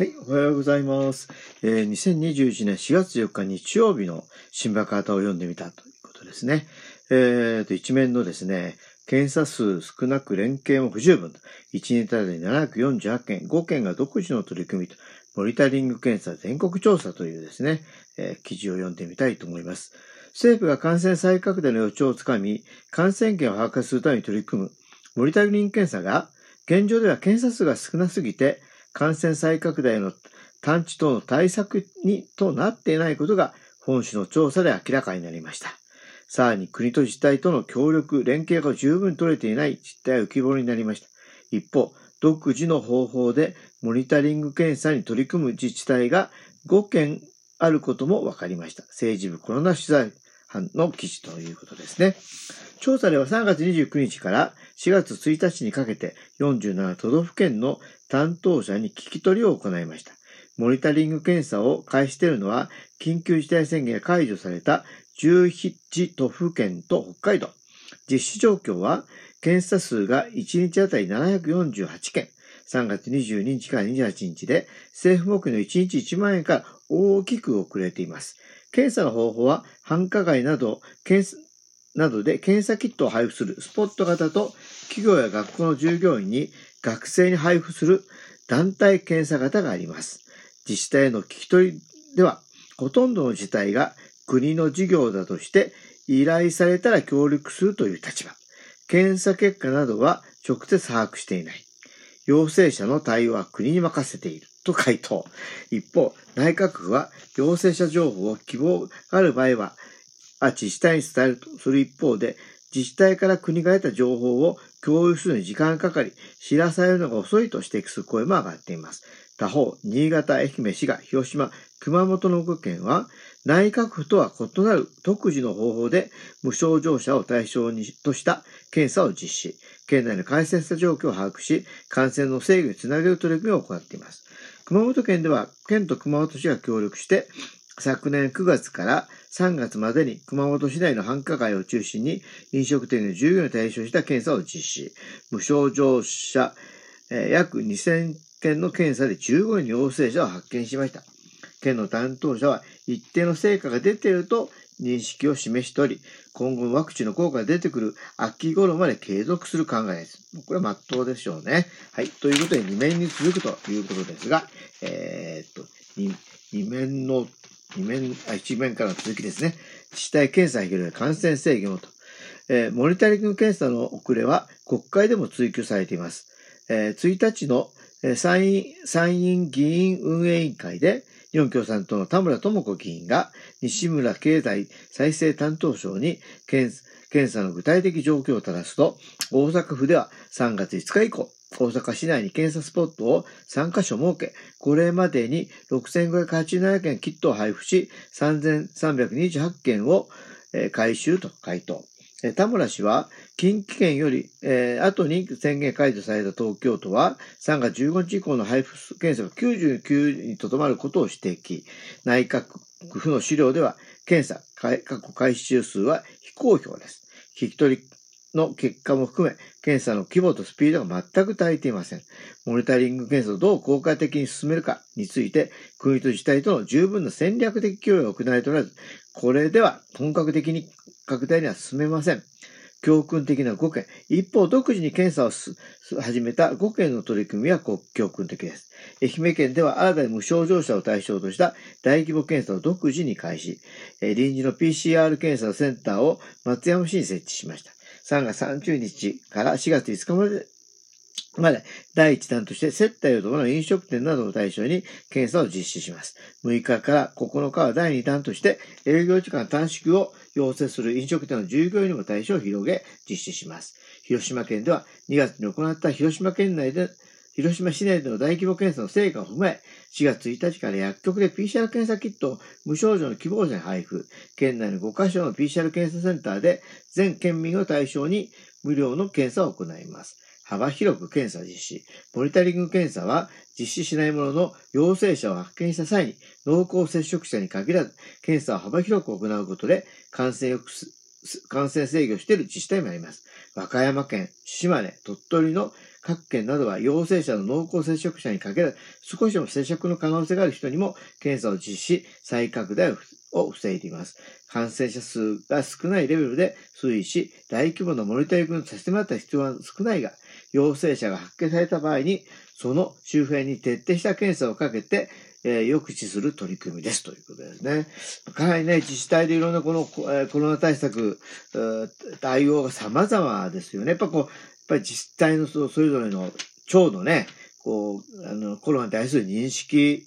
はい、おはようございます。えー、2021年4月4日日曜日の新聞型を読んでみたということですね。えー、と、一面のですね、検査数少なく連携も不十分。1年たりで748件、5件が独自の取り組みと、モニタリング検査全国調査というですね、えー記事を読んでみたいと思います。政府が感染再拡大の予兆をつかみ、感染源を把握するために取り組むモニタリング検査が、現状では検査数が少なすぎて、感染再拡大の探知等の対策にとなっていないことが本種の調査で明らかになりました。さらに国と自治体との協力、連携が十分取れていない実態は浮き彫りになりました。一方、独自の方法でモニタリング検査に取り組む自治体が5件あることも分かりました。政治部コロナ取材班の記事ということですね。調査では3月29日から4月1日にかけて47都道府県の担当者に聞き取りを行いました。モニタリング検査を開始しているのは、緊急事態宣言が解除された17都府県と北海道。実施状況は、検査数が1日あたり748件、3月22日から28日で、政府目標の1日1万円から大きく遅れています。検査の方法は、繁華街など、検査などで検査キットを配布するスポット型と、企業や学校の従業員に学生に配布する団体検査型があります。自治体への聞き取りでは、ほとんどの自治体が国の事業だとして依頼されたら協力するという立場。検査結果などは直接把握していない。陽性者の対応は国に任せていると回答。一方、内閣府は陽性者情報を希望がある場合は、自治体に伝えるとする一方で、自治体から国が得た情報を共有するのに時間がかかり、知らされるのが遅いと指摘する声も上がっています。他方、新潟、愛媛、滋賀、広島、熊本の5県は、内閣府とは異なる独自の方法で無症状者を対象にとした検査を実施。県内の感染した状況を把握し、感染の制御につなげる取り組みを行っています。熊本県では、県と熊本市が協力して、昨年9月から3月までに熊本市内の繁華街を中心に飲食店の従業員を対象した検査を実施。無症状者、えー約2000件の検査で15人陽性者を発見しました。県の担当者は一定の成果が出ていると認識を示しており、今後ワクチンの効果が出てくる秋頃まで継続する考えです。これは真っ当でしょうね。はい。ということで2面に続くということですが、えーっと、2, 二面の、二面、あ、一面からの続きですね。自治体検査を広げる感染制御をと。えーモニタリング検査の遅れは国会でも追及されています。えー1日の参院、参院議員運営委員会で、日本共産党の田村智子議員が西村経済再生担当省に検査の具体的状況を正すと、大阪府では3月5日以降、大阪市内に検査スポットを3カ所設け、これまでに6587件キットを配布し、3328件を回収と回答。田村氏は、近畿圏より、えー後に宣言解除された東京都は、3月15日以降の配布検査が99にとどまることを指摘。内閣府の資料では、検査、過去回収数は非公表です。聞き取りの結果も含め、検査の規模とスピードが全く足りていません。モニタリング検査をどう効果的に進めるかについて、国と自治体との十分な戦略的協力が行われておらず、これでは本格的に拡大には進めません。教訓的な5件。一方、独自に検査を始めた5件の取り組みは教訓的です。愛媛県では新たに無症状者を対象とした大規模検査を独自に開始。臨時の PCR 検査センターを松山市に設置しました。3月30日から4月5日までまで第1弾として接待を伴う飲食店などを対象に検査を実施します。6日から9日は第2弾として営業時間短縮を要請する飲食店の従業員にも対象を広げ実施します。広島県では2月に行った広島県内で広島市内での大規模検査の成果を踏まえ、4月1日から薬局で PCR 検査キットを無症状の希望者に配布。県内の5カ所の PCR 検査センターで全県民を対象に無料の検査を行います。幅広く検査実施。モニタリング検査は実施しないものの陽性者を発見した際に濃厚接触者に限らず検査を幅広く行うことで感染抑制感染制御している自治体もあります。和歌山県、島根、鳥取の各県などは陽性者の濃厚接触者にかける少しでも接触の可能性がある人にも検査を実施、再拡大を防いでいます。感染者数が少ないレベルで推移し、大規模なモニタリングのさせてもらった必要は少ないが、陽性者が発見された場合に、その周辺に徹底した検査をかけて、えー、抑止する取り組みですということですね。かなりね、自治体でいろんなこの、えー、コロナ対策、対応が様々ですよね。やっぱこう、やっぱり自治体のそそれぞれの長のね、こう、あの、コロナに対する認識、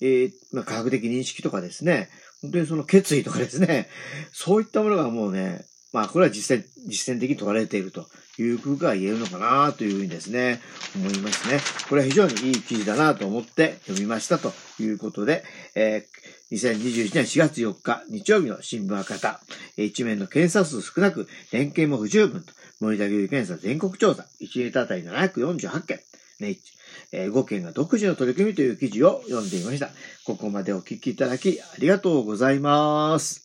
えー、まあ、科学的認識とかですね、本当にその決意とかですね、そういったものがもうね、まあ、これは実践、実践的に問われているというふうが言えるのかなというふうにですね、思いますね。これは非常にいい記事だなと思って読みましたということで、えー、2021年4月4日日曜日の新聞赤方、一面の検査数少なく、連携も不十分と、森田牛検査全国調査、1ネタあたり748件、ね、え、5件が独自の取り組みという記事を読んでいました。ここまでお聞きいただきありがとうございます。